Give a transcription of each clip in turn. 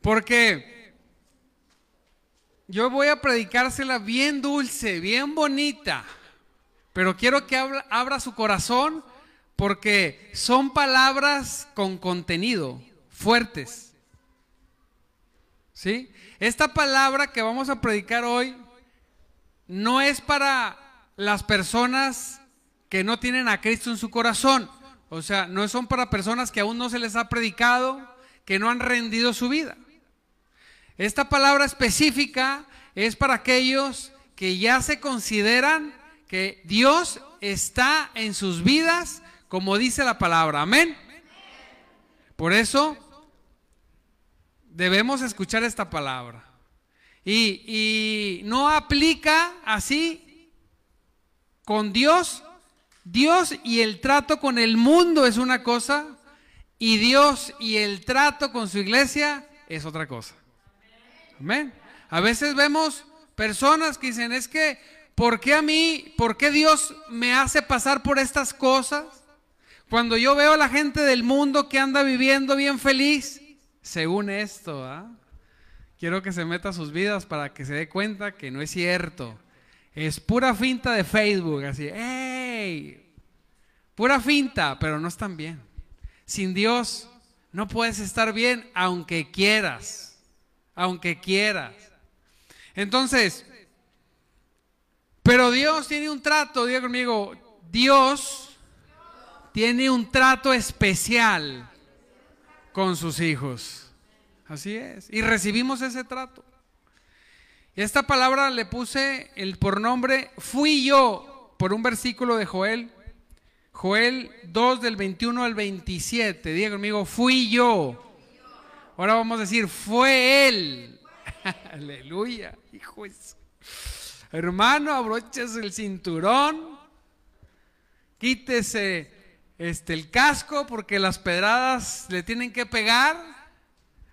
Porque yo voy a predicársela bien dulce, bien bonita, pero quiero que abra, su corazón porque son palabras con contenido, fuertes. ¿Sí? Esta palabra que vamos a predicar hoy no es para las personas que no tienen a Cristo en su corazón. O sea, no son para personas que aún no se les ha predicado, que no han rendido su vida. Esta palabra específica es para aquellos que ya se consideran que Dios está en sus vidas, como dice la palabra. Amén. Por eso debemos escuchar esta palabra. Y, no aplica así con Dios. Dios y el trato con el mundo es una cosa y Dios y el trato con su iglesia es otra cosa. Amén. A veces vemos personas que dicen, es que, ¿por qué a mí, por qué Dios me hace pasar por estas cosas? Cuando yo veo a la gente del mundo que anda viviendo bien feliz, según esto, ¿ah? quiero que se meta sus vidas para que se dé cuenta que no es cierto. Es pura finta de Facebook, así, ¡hey! Pura finta, pero no están bien. Sin Dios no puedes estar bien aunque quieras, aunque quieras. Entonces, pero Dios tiene un trato, diga conmigo, Dios tiene un trato especial con sus hijos. Así es. Y recibimos ese trato. Esta palabra le puse el por nombre fui yo por un versículo de Joel. Joel 2 del 21 al 27. Diga conmigo, fui yo. Ahora vamos a decir, fue él. Aleluya, hijo. Hermano, abroches el cinturón. Quítese este, el casco porque las pedradas le tienen que pegar.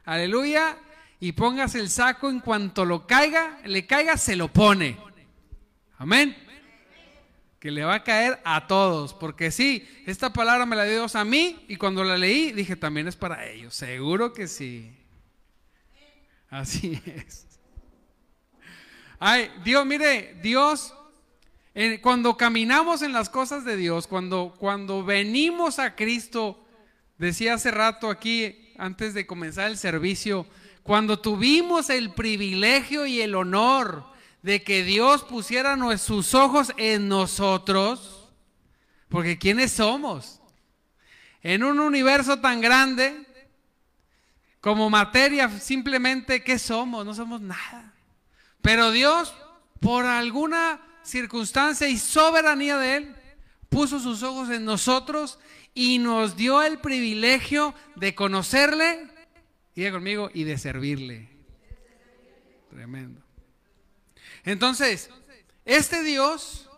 Aleluya. Y póngase el saco en cuanto lo caiga, le caiga, se lo pone. Amén. Que le va a caer a todos. Porque sí, esta palabra me la dio Dios a mí y cuando la leí dije también es para ellos. Seguro que sí. Así es. Ay, Dios, mire, Dios cuando caminamos en las cosas de Dios, cuando, cuando venimos a Cristo, decía hace rato aquí, antes de comenzar el servicio, cuando tuvimos el privilegio y el honor de que Dios pusiera sus ojos en nosotros, porque ¿quiénes somos? En un universo tan grande, como materia, simplemente, ¿qué somos? No somos nada. Pero Dios, por alguna circunstancia y soberanía de Él, puso sus ojos en nosotros y nos dio el privilegio de conocerle, diga conmigo, y de servirle. Tremendo. Entonces, este Dios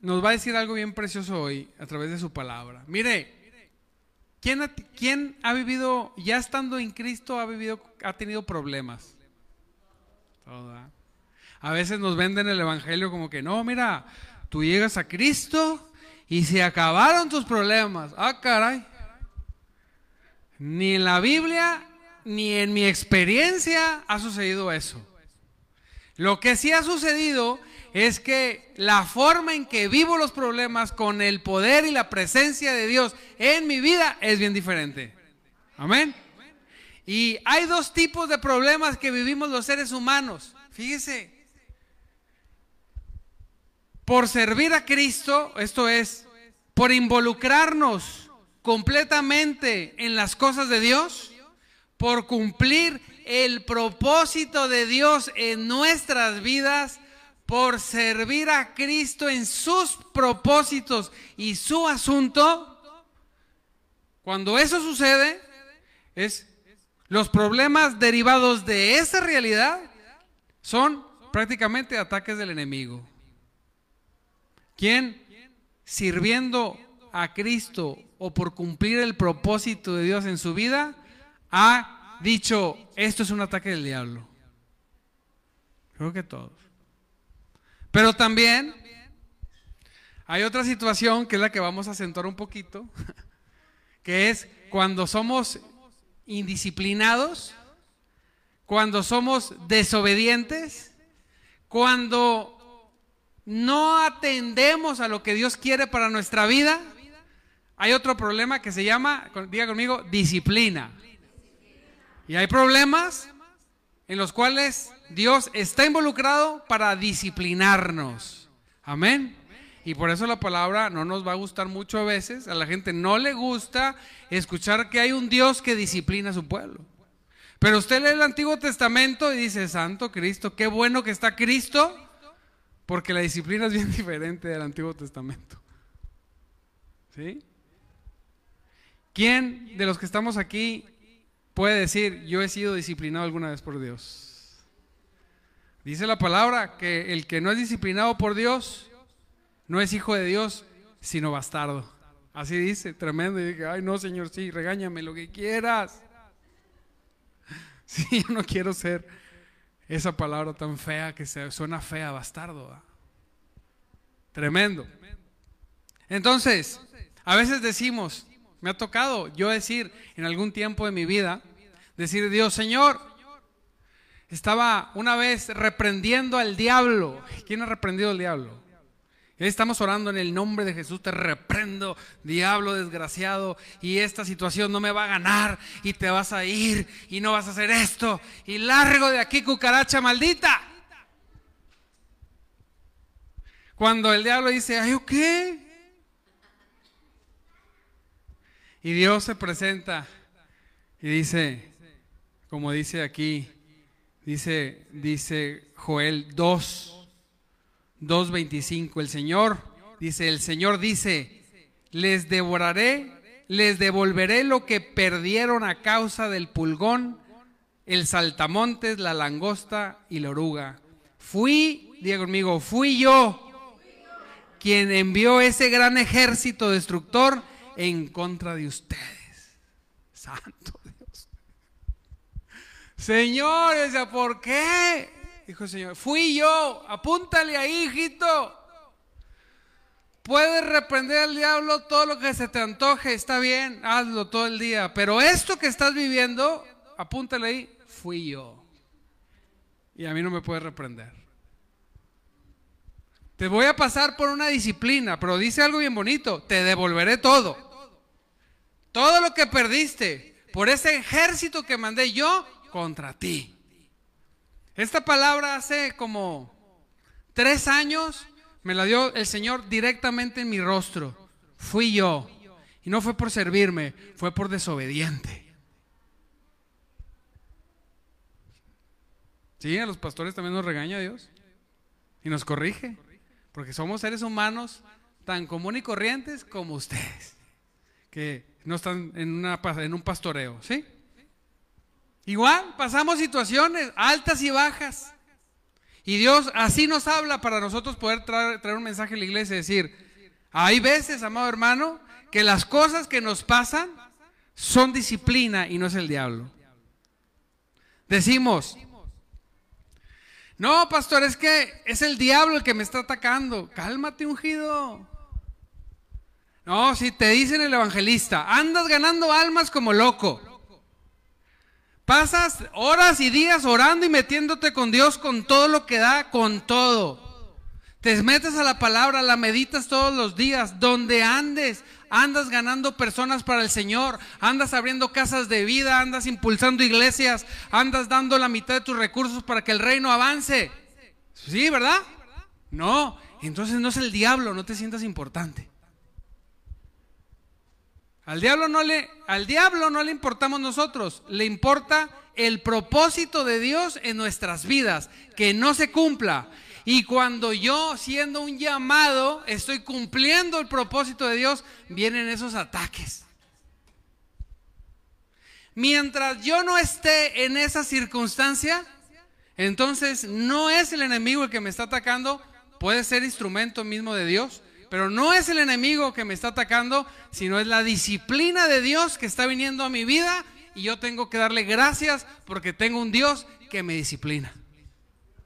nos va a decir algo bien precioso hoy a través de su palabra. Mire, ¿quién ha, vivido, ya estando en Cristo, ha vivido, ha tenido problemas? A veces nos venden el Evangelio como que, no, mira, tú llegas a Cristo y se acabaron tus problemas. Ah, caray. Ni en la Biblia ni en mi experiencia ha sucedido eso. Lo que sí ha sucedido es que la forma en que vivo los problemas con el poder y la presencia de Dios en mi vida es bien diferente. Amén. Y hay dos tipos de problemas que vivimos los seres humanos. Fíjese, por servir a Cristo, esto es, por involucrarnos completamente en las cosas de Dios, por cumplir el propósito de Dios en nuestras vidas, por servir a Cristo en sus propósitos y su asunto, cuando eso sucede, es los problemas derivados de esa realidad son prácticamente ataques del enemigo. ¿Quién sirviendo a Cristo o por cumplir el propósito de Dios en su vida ha dicho, esto es un ataque del diablo? Creo que todos. Pero también hay otra situación que es la que vamos a acentuar un poquito, que es cuando somos indisciplinados, cuando somos desobedientes, cuando no atendemos a lo que Dios quiere para nuestra vida, hay otro problema que se llama, diga conmigo, disciplina. Y hay problemas en los cuales Dios está involucrado para disciplinarnos. Amén. Y por eso la palabra no nos va a gustar mucho a veces. A la gente no le gusta escuchar que hay un Dios que disciplina a su pueblo. Pero usted lee el Antiguo Testamento y dice, Santo Cristo, qué bueno que está Cristo, porque la disciplina es bien diferente del Antiguo Testamento. ¿Sí? ¿Quién de los que estamos aquí puede decir, yo he sido disciplinado alguna vez por Dios? Dice la palabra que el que no es disciplinado por Dios no es hijo de Dios, sino bastardo. Así dice, tremendo. Y dije, ay no, Señor, sí, regáñame lo que quieras. Sí, yo no quiero ser esa palabra tan fea que se suena fea, bastardo. Tremendo. Entonces, a veces decimos, me ha tocado yo decir en algún tiempo de mi vida, decir Dios, Señor, estaba una vez reprendiendo al diablo. ¿Quién ha reprendido al diablo? Estamos orando en el nombre de Jesús, te reprendo, diablo desgraciado, y esta situación no me va a ganar, y te vas a ir, y no vas a hacer esto, y largo de aquí, cucaracha maldita. Cuando el diablo dice, ay, qué? Y Dios se presenta y dice, como dice aquí, dice, dice Joel 2, 2.25. El Señor dice, el Señor dice, les devoraré, les devolveré lo que perdieron a causa del pulgón, el saltamontes, la langosta y la oruga. Fui, diga conmigo, fui yo quien envió ese gran ejército destructor en contra de ustedes. Santo Dios. Señores, ¿por qué? Dijo el Señor, fui yo, apúntale ahí, hijito. Puedes reprender al diablo todo lo que se te antoje, está bien, hazlo todo el día. Pero esto que estás viviendo, apúntale ahí, fui yo. Y a mí no me puedes reprender. Te voy a pasar por una disciplina, pero dice algo bien bonito, te devolveré todo. Todo lo que perdiste por ese ejército que mandé yo contra ti. Esta palabra hace como tres años me la dio el Señor directamente en mi rostro. Fui yo. Y no fue por servirme, fue por desobediente. Sí, a los pastores también nos regaña Dios. Y nos corrige. Porque somos seres humanos tan común y corrientes como ustedes. Que no están en, un pastoreo. ¿Sí? Igual, pasamos situaciones altas y bajas. Y Dios así nos habla para nosotros poder traer, un mensaje a la iglesia y decir, hay veces, amado hermano, que las cosas que nos pasan son disciplina y no es el diablo. Decimos, no, pastor, es que es el diablo el que me está atacando. Cálmate, ungido. No, si te dicen el evangelista, andas ganando almas como loco. Pasas horas y días orando y metiéndote con Dios con todo lo que da, con todo. Te metes a la palabra, la meditas todos los días, donde andes, andas ganando personas para el Señor, andas abriendo casas de vida, andas impulsando iglesias, andas dando la mitad de tus recursos para que el reino avance. ¿Sí, verdad? No, entonces no es el diablo, no te sientas importante. Al diablo no le, al diablo no le importamos nosotros, le importa el propósito de Dios en nuestras vidas, que no se cumpla. Y cuando yo, siendo un llamado, estoy cumpliendo el propósito de Dios, vienen esos ataques. Mientras yo no esté en esa circunstancia, entonces no es el enemigo el que me está atacando, puede ser instrumento mismo de Dios, pero no es el enemigo que me está atacando, sino es la disciplina de Dios que está viniendo a mi vida y yo tengo que darle gracias porque tengo un Dios que me disciplina.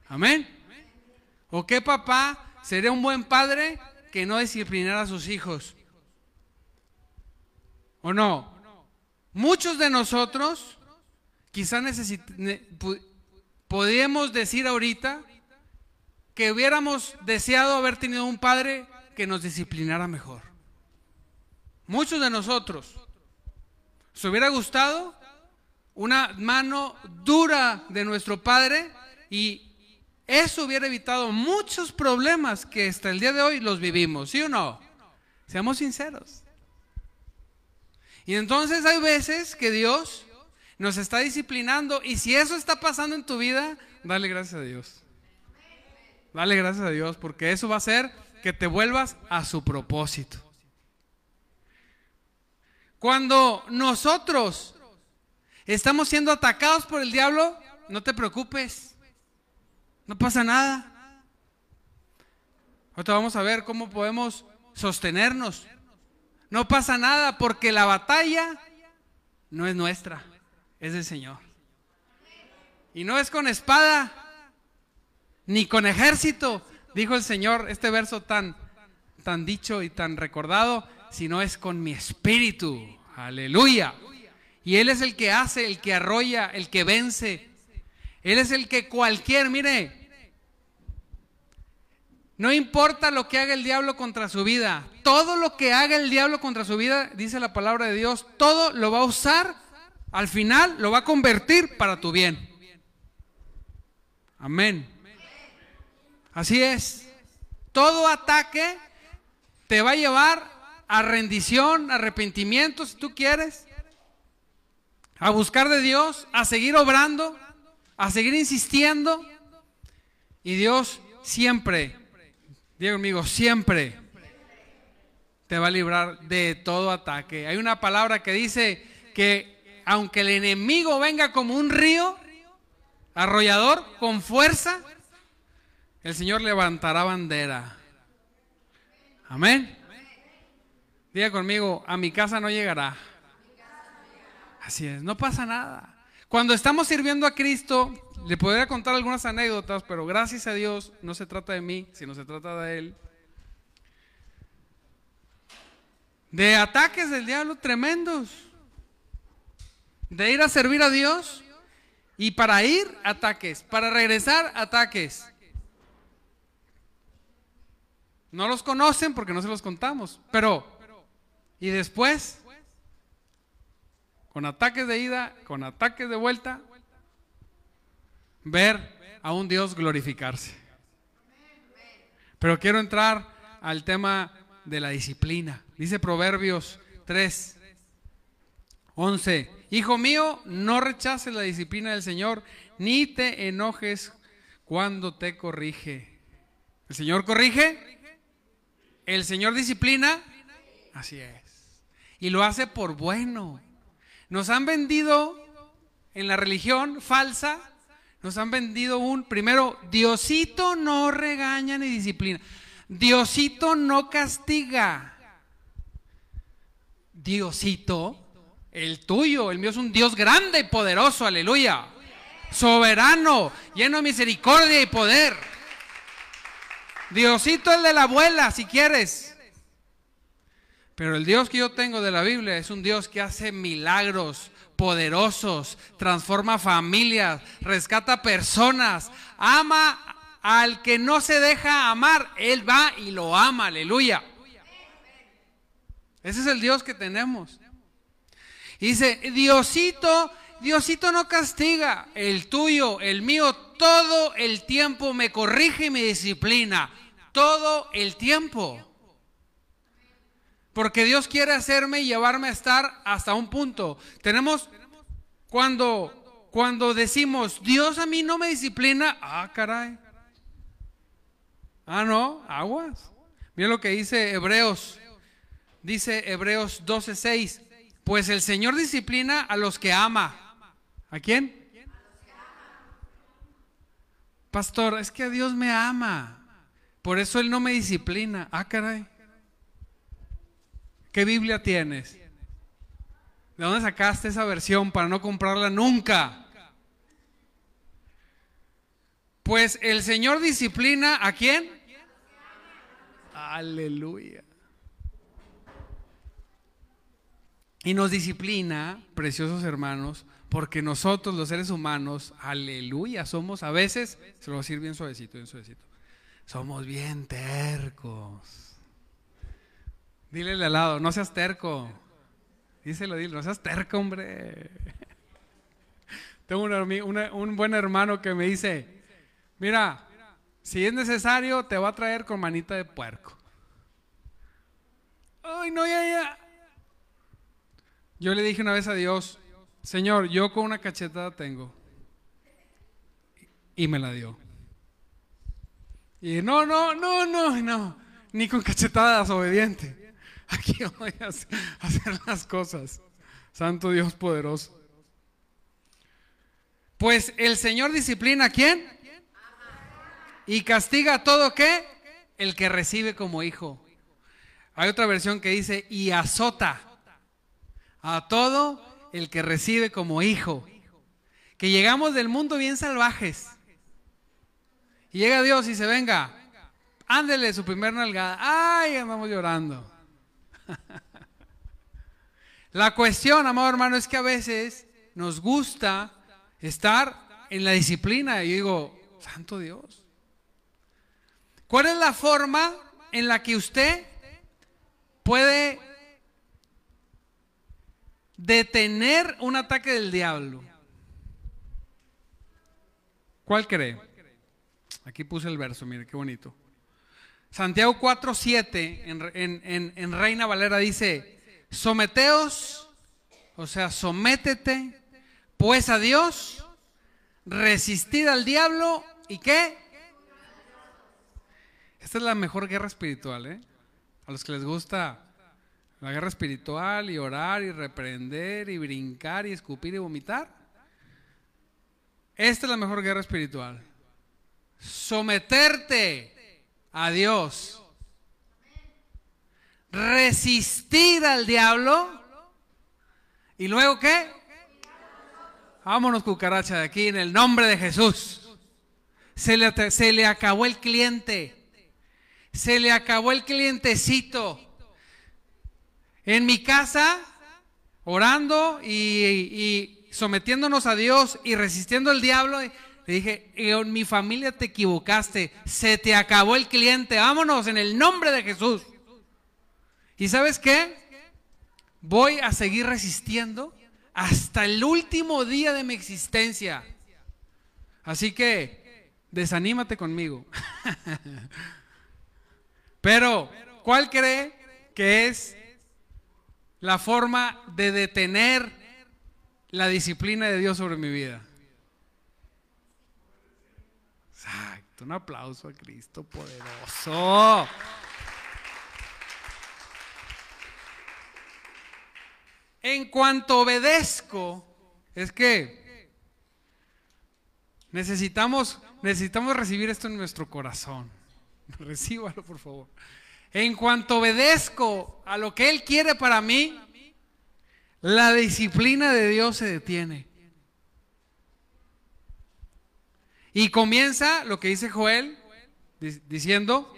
Amén. ¿O qué papá sería un buen padre que no disciplinara a sus hijos? ¿O no? Muchos de nosotros quizás podríamos decir ahorita que hubiéramos deseado haber tenido un padre que nos disciplinara mejor. Muchos de nosotros. ¿Se hubiera gustado una mano dura de nuestro padre y eso hubiera evitado muchos problemas que hasta el día de hoy los vivimos, ¿sí o no? Seamos sinceros. Y entonces hay veces que Dios nos está disciplinando y si eso está pasando en tu vida, dale gracias a Dios. Dale gracias a Dios porque eso va a hacer que te vuelvas a su propósito. Cuando nosotros estamos siendo atacados por el diablo, no te preocupes. No pasa nada. Ahorita vamos a ver cómo podemos sostenernos. No pasa nada porque la batalla no es nuestra, es del Señor. Y no es con espada, ni con ejército, dijo el Señor, este verso tan, tan dicho y tan recordado, sino es con mi espíritu. Aleluya. Y Él es el que hace, el que arrolla, el que vence. Él es el que cualquier, mire, no importa lo que haga el diablo contra su vida, todo lo que haga el diablo contra su vida, dice la palabra de Dios, todo lo va a usar, al final lo va a convertir para tu bien. Amén. Así es. Todo ataque te va a llevar a rendición, arrepentimiento, si tú quieres, a buscar de Dios, a seguir obrando, a seguir insistiendo. Y Dios siempre Diego amigo, siempre te va a librar de todo ataque. Hay una palabra que dice que aunque el enemigo venga como un río arrollador con fuerza, el Señor levantará bandera. Amén. Diga conmigo, a mi casa no llegará. Así es, no pasa nada. Cuando estamos sirviendo a Cristo, le podría contar algunas anécdotas, pero gracias a Dios no se trata de mí, sino se trata de Él. De ataques del diablo tremendos. De ir a servir a Dios y para ir ataques, para regresar ataques. No los conocen porque no se los contamos, pero y después con ataques de ida, con ataques de vuelta, ver a un Dios glorificarse. Pero quiero entrar al tema de la disciplina. Dice Proverbios 3, 11. Hijo mío, no rechaces la disciplina del Señor, ni te enojes cuando te corrige. ¿El Señor corrige? ¿El Señor disciplina? Así es. Y lo hace por bueno. Nos han vendido en la religión falsa, nos han vendido un, primero, Diosito no regaña ni disciplina. Diosito no castiga. Diosito, el tuyo, el mío es un Dios grande y poderoso, aleluya. Soberano, lleno de misericordia y poder. Diosito el de la abuela, si quieres. Pero el Dios que yo tengo de la Biblia es un Dios que hace milagros poderosos, transforma familias, rescata personas, ama al que no se deja amar, Él va y lo ama, aleluya. Ese es el Dios que tenemos. dice, Diosito, Diosito no castiga, el tuyo, el mío, todo el tiempo me corrige y me disciplina, todo el tiempo. Porque Dios quiere hacerme y llevarme a estar hasta un punto. Tenemos, cuando, cuando decimos, Dios a mí no me disciplina, ah, caray. Ah, no, aguas. Mira lo que dice Hebreos. Dice Hebreos 12:6. Pues el Señor disciplina a los que ama. ¿A quién? Pastor, es que Dios me ama. Por eso Él no me disciplina. Ah, caray. ¿Qué Biblia tienes? ¿De dónde sacaste esa versión para no comprarla nunca? Pues el Señor disciplina a quién? Aleluya. Y nos disciplina, preciosos hermanos, porque nosotros los seres humanos, aleluya, somos a veces, se lo voy a decir bien suavecito, bien suavecito, somos bien tercos. Dile al lado, no seas terco. Díselo, dile, no seas terco, hombre. Tengo un buen hermano que me dice, mira, si es necesario, te va a traer con manita de puerco. Ay, no, ya, ya. Yo le dije una vez a Dios, Señor, yo con una cachetada tengo. Y me la dio. Y no, no, no, no, no. Ni con cachetadas, obediente. Aquí voy a hacer las cosas. Santo Dios poderoso. Pues el Señor disciplina a quién? Y castiga a todo qué? El que recibe como hijo. Hay otra versión que dice, y azota a todo el que recibe como hijo. Que llegamos del mundo bien salvajes. Y llega Dios y se venga, ándele su primer nalgada. Ay, andamos llorando. La cuestión, amado hermano, es que a veces nos gusta estar en la disciplina. Y yo digo, Santo Dios. ¿Cuál es la forma en la que usted puede detener un ataque del diablo? ¿Cuál cree? Aquí puse el verso, mire qué bonito. Santiago 4:7 en, en, en Reina Valera dice, someteos, o sea, sométete pues a Dios, resistid al diablo y qué? Esta es la mejor guerra espiritual, ¿eh? A los que les gusta la guerra espiritual y orar y reprender y brincar y escupir y vomitar. Esta es la mejor guerra espiritual. Someterte a Dios. Resistir al diablo. ¿Y luego qué? Vámonos cucaracha de aquí en el nombre de Jesús. Se le, se le acabó el cliente. Se le acabó el clientecito. En mi casa, orando y, sometiéndonos a Dios y resistiendo al diablo, le dije, en mi familia te equivocaste, se te acabó el cliente, vámonos en el nombre de Jesús. ¿Y sabes qué? Voy a seguir resistiendo hasta el último día de mi existencia. Así que, desanímate conmigo. Pero, ¿cuál cree que es la forma de detener la disciplina de Dios sobre mi vida. Exacto, un aplauso a Cristo poderoso. En cuanto obedezco, es que necesitamos, necesitamos recibir esto en nuestro corazón. Recíbalo, por favor. En cuanto obedezco a lo que Él quiere para mí, la disciplina de Dios se detiene. Y comienza lo que dice Joel, diciendo,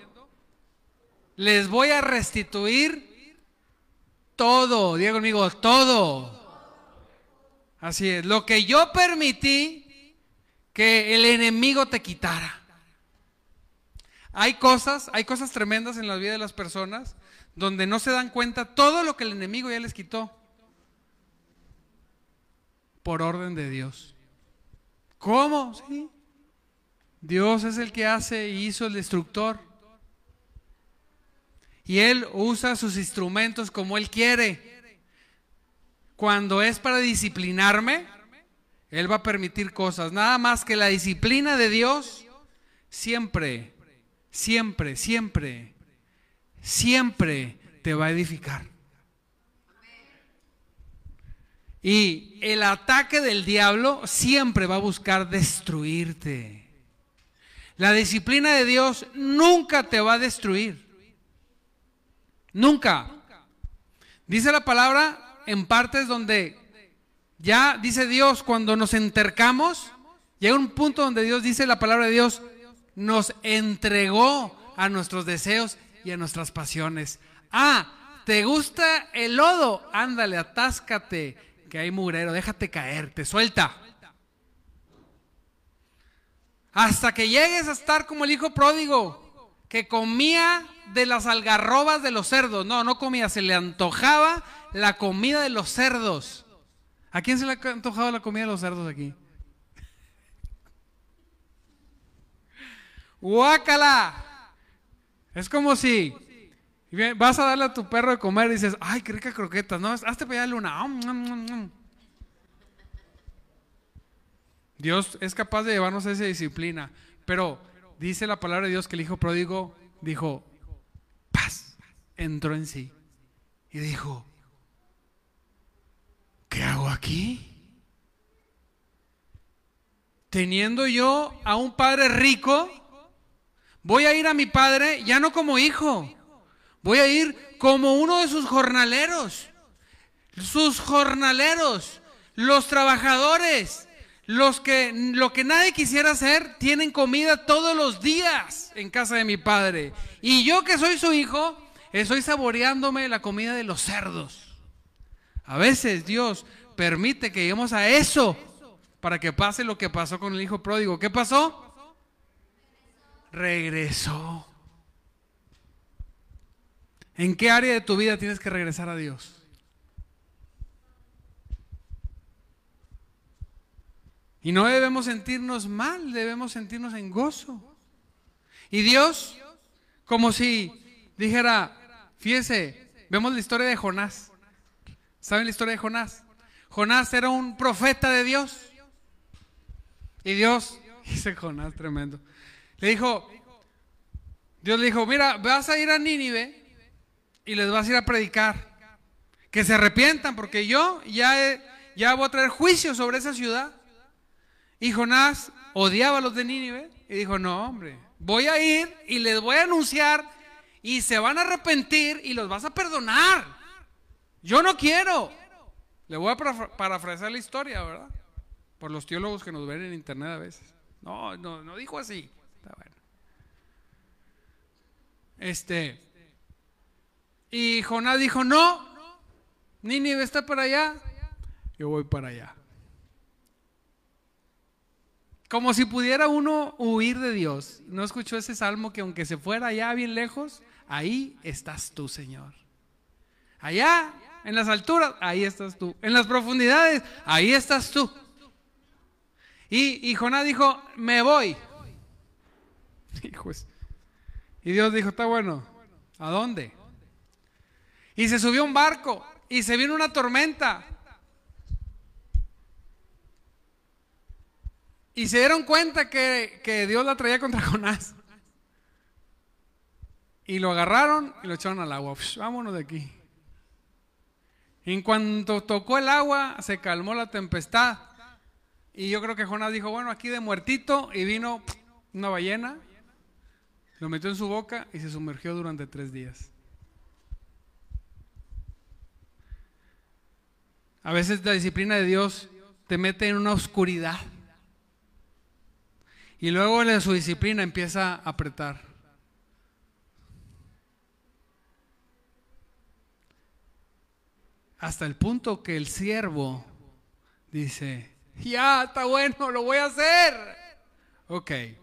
les voy a restituir todo, diga conmigo, todo. Así es, lo que yo permití que el enemigo te quitara. Hay cosas, hay cosas tremendas en la vida de las personas donde no se dan cuenta todo lo que el enemigo ya les quitó por orden de Dios. ¿Cómo? Sí. Dios es el que hace y hizo el destructor. Y Él usa sus instrumentos como Él quiere. Cuando es para disciplinarme, Él va a permitir cosas. Nada más que la disciplina de Dios siempre siempre, siempre, siempre te va a edificar. Y el ataque del diablo siempre va a buscar destruirte. La disciplina de Dios nunca te va a destruir. Nunca. Dice la palabra en partes donde ya dice Dios, cuando nos entercamos, llega un punto donde Dios dice la palabra de Dios, nos entregó a nuestros deseos y a nuestras pasiones. Ah, ¿te gusta el lodo? Ándale, atáscate, que hay mugrero, déjate caer, te suelta. Hasta que llegues a estar como el hijo pródigo, que comía de las algarrobas de los cerdos. No, no comía, se le antojaba la comida de los cerdos. ¿A quién se le ha antojado la comida de los cerdos aquí? ¡Guácala! Es como si vas a darle a tu perro de comer y dices, ay, qué rica croqueta, no, hazte para allá una. Dios es capaz de llevarnos a esa disciplina, pero dice la palabra de Dios que el hijo pródigo dijo, paz, entró en sí y dijo, ¿qué hago aquí? Teniendo yo a un padre rico, voy a ir a mi padre ya no como hijo, voy a ir como uno de sus jornaleros. Sus jornaleros, los trabajadores, los que lo que nadie quisiera hacer, tienen comida todos los días en casa de mi padre. Y yo que soy su hijo, estoy saboreándome la comida de los cerdos. A veces Dios permite que lleguemos a eso para que pase lo que pasó con el hijo pródigo. ¿Qué pasó? Regresó. ¿En qué área de tu vida tienes que regresar a Dios? Y no debemos sentirnos mal, debemos sentirnos en gozo. Y Dios, como si dijera, fíjese, vemos la historia de Jonás. ¿Saben la historia de Jonás? Jonás era un profeta de Dios. Y Dios, dice Jonás tremendo, le dijo, Dios le dijo, mira, vas a ir a Nínive y les vas a ir a predicar. Que se arrepientan porque yo ya, ya voy a traer juicio sobre esa ciudad. Y Jonás odiaba a los de Nínive y dijo, no, hombre, voy a ir y les voy a anunciar y se van a arrepentir y los vas a perdonar. Yo no quiero. Le voy a parafrasear la historia, ¿verdad? Por los teólogos que nos ven en internet a veces. No, no, no dijo así. Está bueno. Este. Y Jonás dijo, no, Nínive está para allá, yo voy para allá. Como si pudiera uno huir de Dios. ¿No escuchó ese salmo que aunque se fuera allá bien lejos, ahí estás tú, Señor? Allá, en las alturas, ahí estás tú. En las profundidades, ahí estás tú. Y, y Jonás dijo, me voy. Y Dios dijo, está bueno, ¿a dónde? Y se subió un barco y se vino una tormenta. Y se dieron cuenta que, Dios la traía contra Jonás. Y lo agarraron y lo echaron al agua. vámonos de aquí. En cuanto tocó el agua, se calmó la tempestad. Y yo creo que Jonás dijo, bueno, aquí de muertito. Y vino una ballena, lo metió en su boca y se sumergió durante tres días. A veces la disciplina de Dios te mete en una oscuridad y luego de su disciplina empieza a apretar. Hasta el punto que el siervo dice, ya, está bueno, lo voy a hacer. Ok. Esa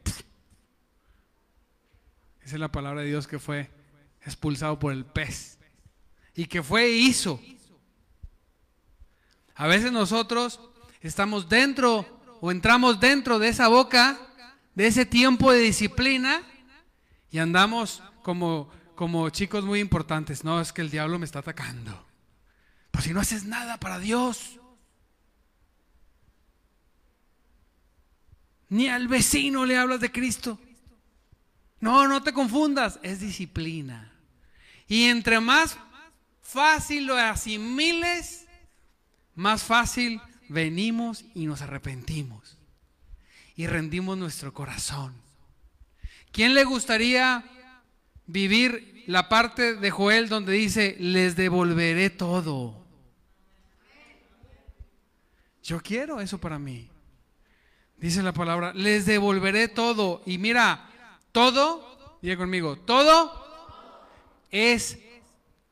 es la palabra de Dios que fue expulsado por el pez. Y que fue e hizo. A veces nosotros estamos dentro o entramos dentro de esa boca de ese tiempo de disciplina y andamos como, como chicos muy importantes. No, es que el diablo me está atacando. Pues si no haces nada para Dios, ni al vecino le hablas de Cristo. No, no te confundas, es disciplina. Y entre más fácil lo asimiles, más fácil venimos y nos arrepentimos y rendimos nuestro corazón. ¿Quién le gustaría vivir la parte de Joel donde dice, les devolveré todo? Yo quiero eso para mí. Dice la palabra, les devolveré todo. Y mira, todo, diga conmigo, todo es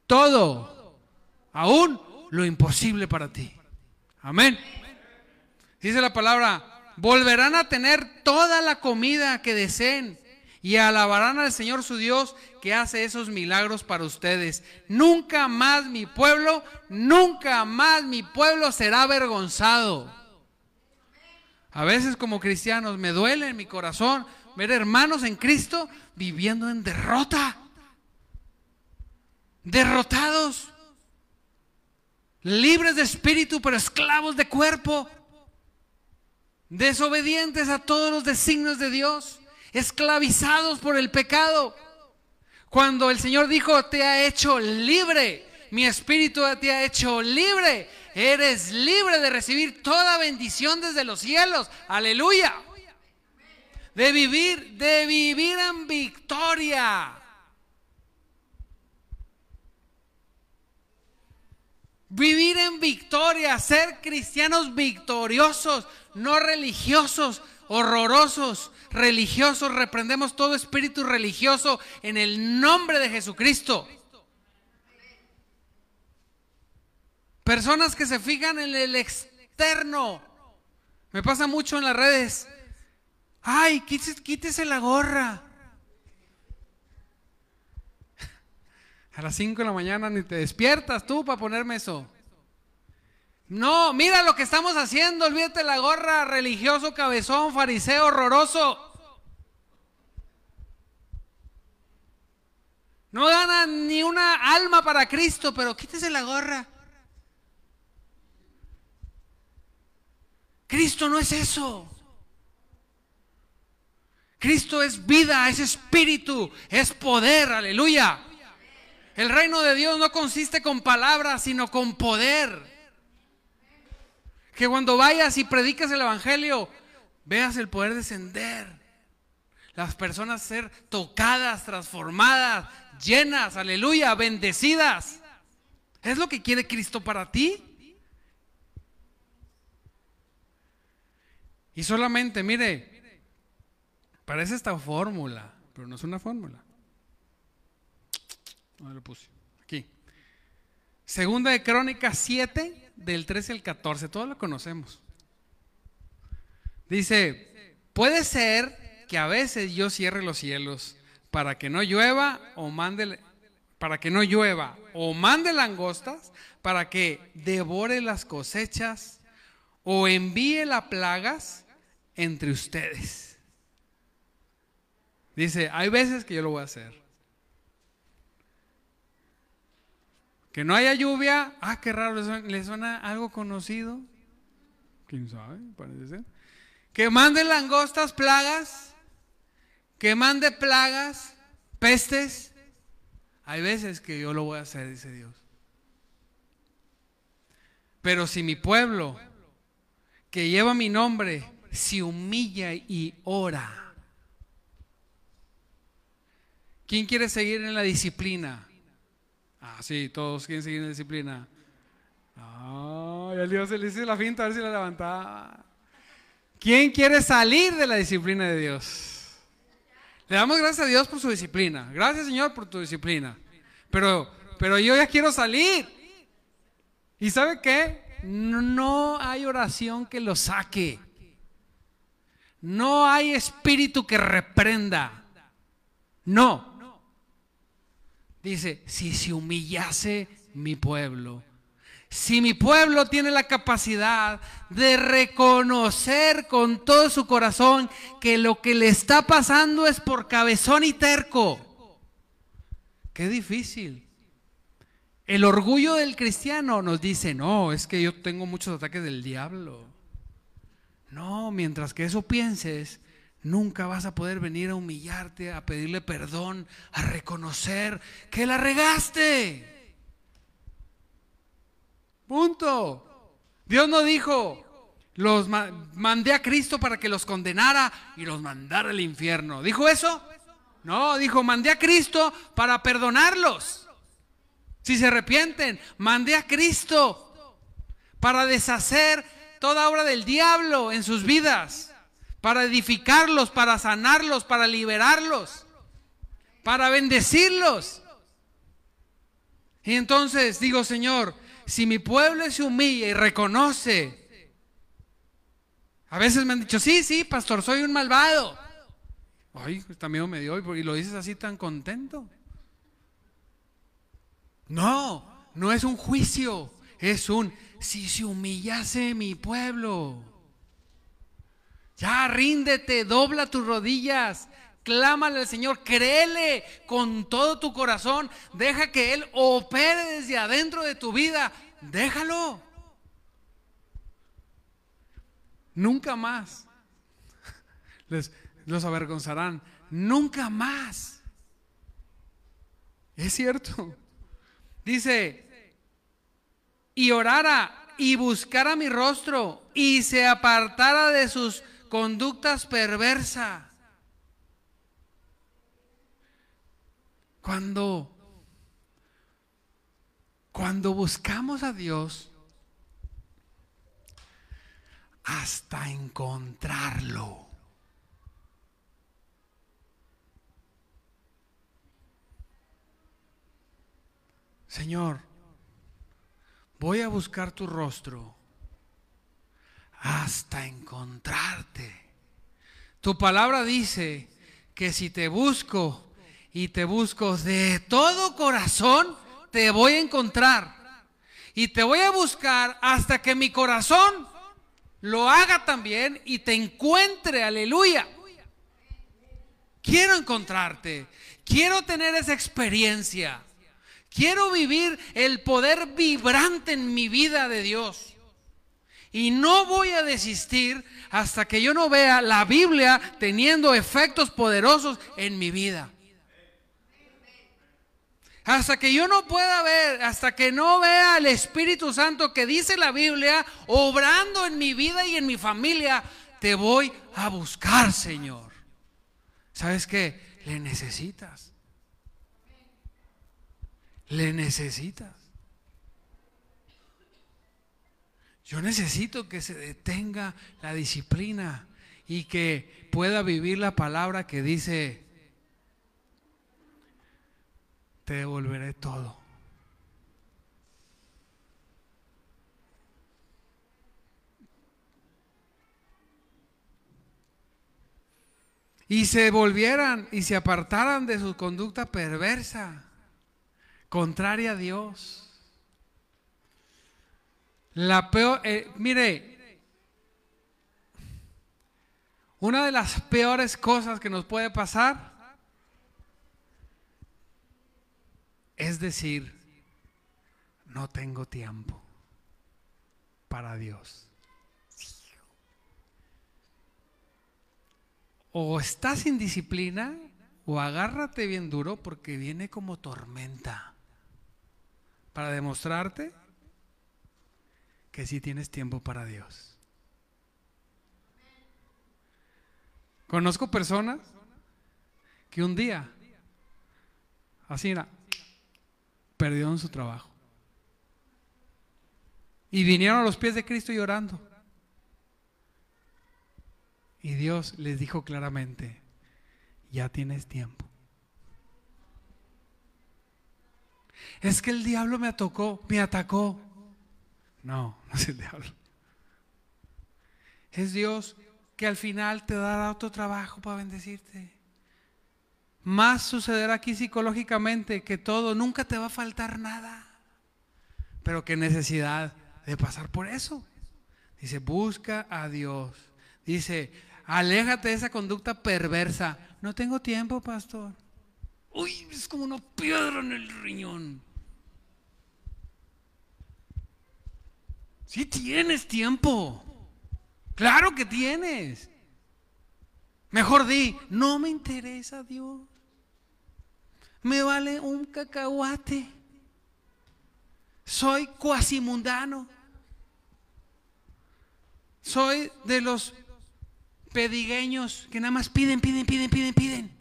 todo, aún lo imposible para ti. Amén. Dice la palabra, volverán a tener toda la comida que deseen y alabarán al Señor su Dios que hace esos milagros para ustedes. Nunca más mi pueblo, nunca más mi pueblo será avergonzado. A veces como cristianos me duele en mi corazón ver hermanos en Cristo viviendo en derrota. Derrotados. Libres de espíritu pero esclavos de cuerpo. Desobedientes a todos los designios de Dios esclavizados por el pecado. Cuando el Señor dijo, te ha hecho libre, mi espíritu te ha hecho libre, eres libre de recibir toda bendición desde los cielos. Aleluya. De vivir, de vivir en victoria. Vivir en victoria, ser cristianos victoriosos, no religiosos, horrorosos, religiosos, reprendemos todo espíritu religioso en el nombre de Jesucristo. Personas que se fijan en el externo. Me pasa mucho en las redes. Ay, quítese, la gorra. A las 5 de la mañana ni te despiertas tú para ponerme eso. No, mira lo que estamos haciendo, olvídate la gorra, religioso, cabezón, fariseo, horroroso. No ganan ni una alma para Cristo, pero quítese la gorra. Cristo no es eso. Cristo es vida, es espíritu, es poder, aleluya. El reino de Dios no consiste con palabras, sino con poder. Que cuando vayas y predicas el Evangelio, veas el poder descender. Las personas ser tocadas, transformadas, llenas, aleluya, bendecidas. ¿Es lo que quiere Cristo para ti? Y solamente, mire, parece esta fórmula, pero no es una fórmula. No lo puse. Aquí. Segunda de Crónicas 7, del 13 al 14, todos lo conocemos. Dice, puede ser que a veces yo cierre los cielos para que no llueva o mande para que no llueva o mande langostas para que devore las cosechas o envíe las plagas entre ustedes. Dice, hay veces que yo lo voy a hacer. Que no haya lluvia. Ah, qué raro, ¿le suena, algo conocido? ¿Quién sabe? Parece ser. Que mande langostas, plagas. Que mande plagas, pestes. Hay veces que yo lo voy a hacer, dice Dios. Pero si mi pueblo, que lleva mi nombre, se humilla y ora. ¿Quién quiere seguir en la disciplina? Ah, sí, todos quieren seguir en disciplina. Ay, el Dios le hizo la finta a ver si la levantaba. ¿Quién quiere salir de la disciplina de Dios? Le damos gracias a Dios por su disciplina. Gracias, Señor, por tu disciplina. Pero, pero yo ya quiero salir. ¿Y sabe qué? No hay oración que lo saque. No hay espíritu que reprenda. No. Dice, si se humillase mi pueblo, si mi pueblo tiene la capacidad de reconocer con todo su corazón que lo que le está pasando es por cabezón y terco, qué difícil. El orgullo del cristiano nos dice, no, es que yo tengo muchos ataques del diablo. No, mientras que eso pienses, Nunca vas a poder venir a humillarte, a pedirle perdón, a reconocer que la regaste. Punto. Dios no dijo, los mandé a Cristo para que los condenara y los mandara al infierno. ¿Dijo eso? No, dijo, mandé a Cristo para perdonarlos. Si se arrepienten, mandé a Cristo para deshacer toda obra del diablo en sus vidas para edificarlos, para sanarlos, para liberarlos, para bendecirlos. Y entonces digo, Señor, si mi pueblo se humilla y reconoce, a veces me han dicho, sí, sí, pastor, soy un malvado. Ay, también me dio y lo dices así tan contento. No, no es un juicio, es un, si se humillase mi pueblo. Ya ríndete, dobla tus rodillas, clámale al Señor, créele con todo tu corazón, deja que Él opere desde adentro de tu vida, déjalo. Nunca más les, los avergonzarán, nunca más. Es cierto. Dice, y orara y buscara mi rostro y se apartara de sus conductas perversas. Cuando cuando buscamos a Dios hasta encontrarlo. Señor, voy a buscar tu rostro hasta encontrarte. Tu palabra dice que si te busco y te busco de todo corazón, te voy a encontrar. Y te voy a buscar hasta que mi corazón lo haga también y te encuentre, aleluya. Quiero encontrarte, quiero tener esa experiencia. Quiero vivir el poder vibrante en mi vida de Dios. Y no voy a desistir hasta que yo no vea la Biblia teniendo efectos poderosos en mi vida. Hasta que yo no pueda ver, hasta que no vea al Espíritu Santo que dice la Biblia, obrando en mi vida y en mi familia, te voy a buscar, Señor. ¿Sabes qué? Le necesitas. Le necesitas. Yo necesito que se detenga la disciplina y que pueda vivir la palabra que dice, te devolveré todo. Y se volvieran y se apartaran de su conducta perversa contraria a Dios. La peor, eh, mire, una de las peores cosas que nos puede pasar es decir, no tengo tiempo para Dios. O estás sin disciplina o agárrate bien duro porque viene como tormenta para demostrarte que sí tienes tiempo para Dios. Conozco personas que un día, así era, perdieron su trabajo. Y vinieron a los pies de Cristo llorando. Y Dios les dijo claramente, ya tienes tiempo. Es que el diablo me atacó, me atacó. No, no es el diablo. Es Dios que al final te dará otro trabajo para bendecirte. Más sucederá aquí psicológicamente que todo, nunca te va a faltar nada. Pero qué necesidad de pasar por eso. Dice, busca a Dios. Dice, aléjate de esa conducta perversa. No tengo tiempo, pastor. Uy, es como una piedra en el riñón. Sí tienes tiempo. Claro que tienes. Mejor di, no me interesa Dios. Me vale un cacahuate. Soy cuasi mundano. Soy de los pedigueños que nada más piden, piden, piden, piden, piden.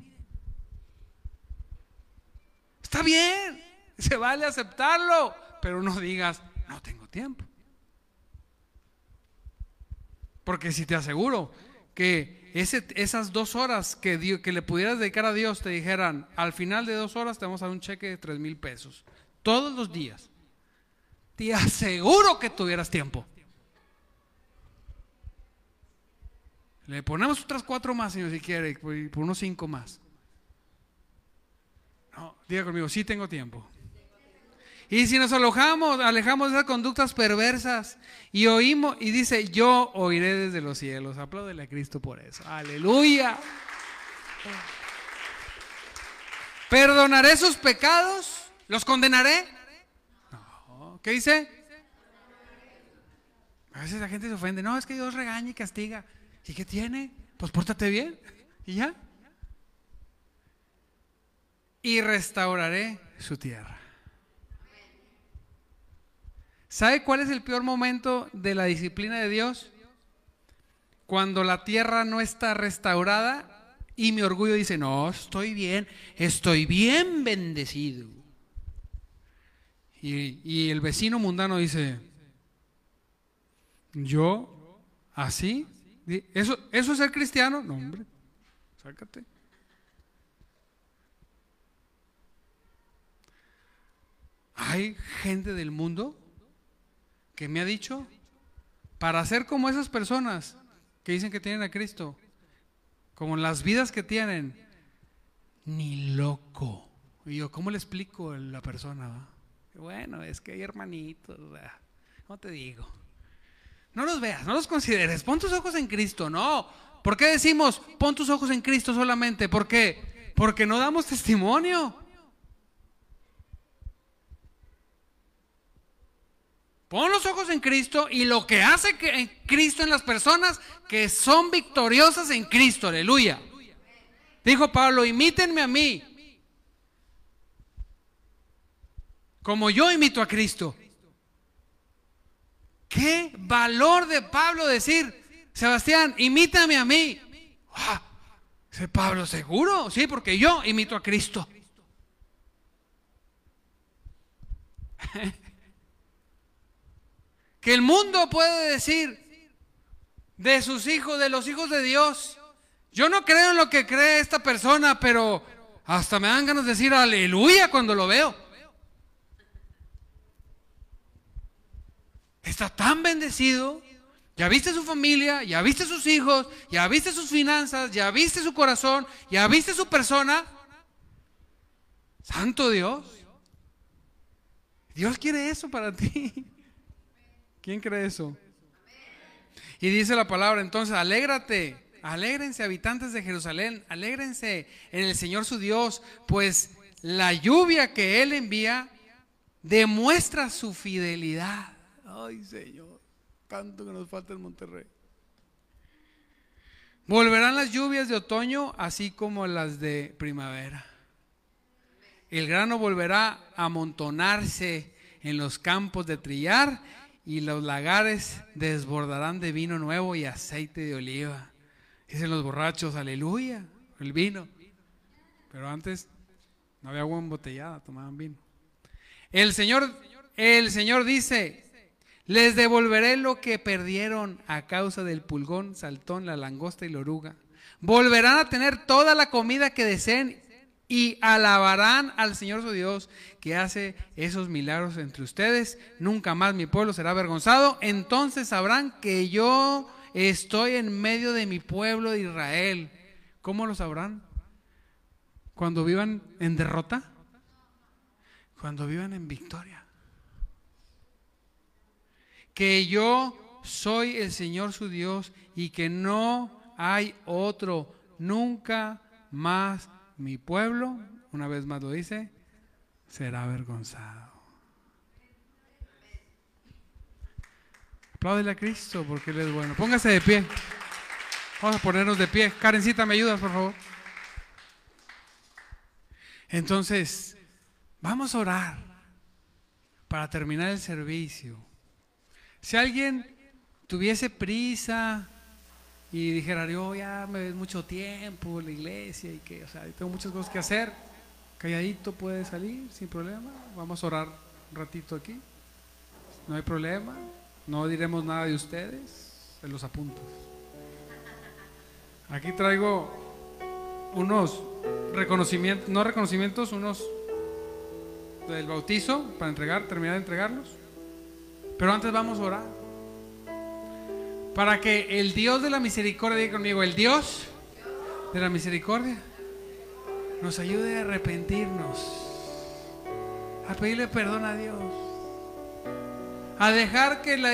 Está bien, se vale aceptarlo, pero no digas, no tengo tiempo. Porque si te aseguro que esas dos horas que, que le pudieras dedicar a Dios te dijeran, al final de dos horas te vamos a dar un cheque de tres mil pesos. todos los días, te aseguro que tuvieras tiempo. Le ponemos otras cuatro más, señor, si quiere, por unos cinco más. No, diga conmigo, sí tengo tiempo. Y si nos alojamos, alejamos de esas conductas perversas y oímos, y dice, yo oiré desde los cielos. Apláudele a Cristo por eso. Aleluya. ¿Perdonaré sus pecados? ¿Los condenaré? No. ¿Qué dice? A veces la gente se ofende. No, es que Dios regaña y castiga. ¿Y qué tiene? Pues pórtate bien. Y ya. Y restauraré su tierra. ¿Sabe cuál es el peor momento de la disciplina de Dios? Cuando la tierra no está restaurada y mi orgullo dice, no, estoy bien, estoy bien bendecido. Y, el vecino mundano dice, yo, así, ¿eso, ¿eso es ser cristiano? No, hombre, sácate. Hay gente del mundo me ha dicho, para ser como esas personas que dicen que tienen a Cristo, como las vidas que tienen, ni loco. Y yo, ¿cómo le explico a la persona? Bueno, es que hay hermanitos, no te digo. No los veas, no los consideres, pon tus ojos en Cristo, no. ¿Por qué decimos pon tus ojos en Cristo solamente? ¿Por qué? Porque no damos testimonio. Pon los ojos en Cristo y lo que hace que Cristo en las personas que son victoriosas en Cristo, aleluya. Dijo Pablo, imítenme a mí, como yo imito a Cristo. Qué valor de Pablo decir, Sebastián, imítame a mí. Ah, dice Pablo, seguro, sí, porque yo imito a Cristo. que el mundo puede decir de sus hijos, de los hijos de Dios. Yo no creo en lo que cree esta persona, pero hasta me dan ganas de decir aleluya cuando lo veo. Está tan bendecido. Ya viste su familia, ya viste sus hijos, ya viste sus finanzas, ya viste su corazón, ya viste su persona. Santo Dios. Dios quiere eso para ti. ¿Quién cree eso? Y dice la palabra, entonces, alégrate, alégrense habitantes de Jerusalén, alégrense en el Señor su Dios, pues la lluvia que Él envía demuestra su fidelidad. Ay Señor, tanto que nos falta en Monterrey. Volverán las lluvias de otoño así como las de primavera. El grano volverá a amontonarse en los campos de trillar y los lagares desbordarán de vino nuevo y aceite de oliva. Dicen los borrachos, aleluya, el vino. Pero antes no había agua embotellada, tomaban vino. El Señor, el Señor dice, les devolveré lo que perdieron a causa del pulgón, saltón, la langosta y la oruga. Volverán a tener toda la comida que deseen y alabarán al Señor su Dios que hace esos milagros entre ustedes. Nunca más mi pueblo será avergonzado. Entonces sabrán que yo estoy en medio de mi pueblo de Israel. ¿Cómo lo sabrán? Cuando vivan en derrota. Cuando vivan en victoria. Que yo soy el Señor su Dios y que no hay otro. Nunca más mi pueblo, una vez más lo dice, será avergonzado. Apláudele a Cristo porque Él es bueno. Póngase de pie. Vamos a ponernos de pie. Karencita, ¿me ayudas, por favor? Entonces, vamos a orar para terminar el servicio. Si alguien tuviese prisa, y dijera yo ya me ves mucho tiempo en la iglesia y que, o sea, tengo muchas cosas que hacer, calladito puede salir sin problema, vamos a orar un ratito aquí, no hay problema, no diremos nada de ustedes, se los apuntos. Aquí traigo unos reconocimientos, no reconocimientos, unos del bautizo para entregar, terminar de entregarlos. Pero antes vamos a orar. Para que el Dios de la misericordia, diga conmigo, el Dios de la misericordia nos ayude a arrepentirnos, a pedirle perdón a Dios, a dejar que, la,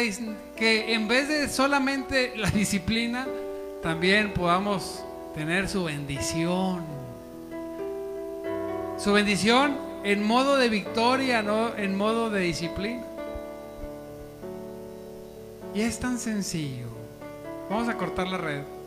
que en vez de solamente la disciplina, también podamos tener su bendición. Su bendición en modo de victoria, no en modo de disciplina. Y es tan sencillo. Vamos a cortar la red.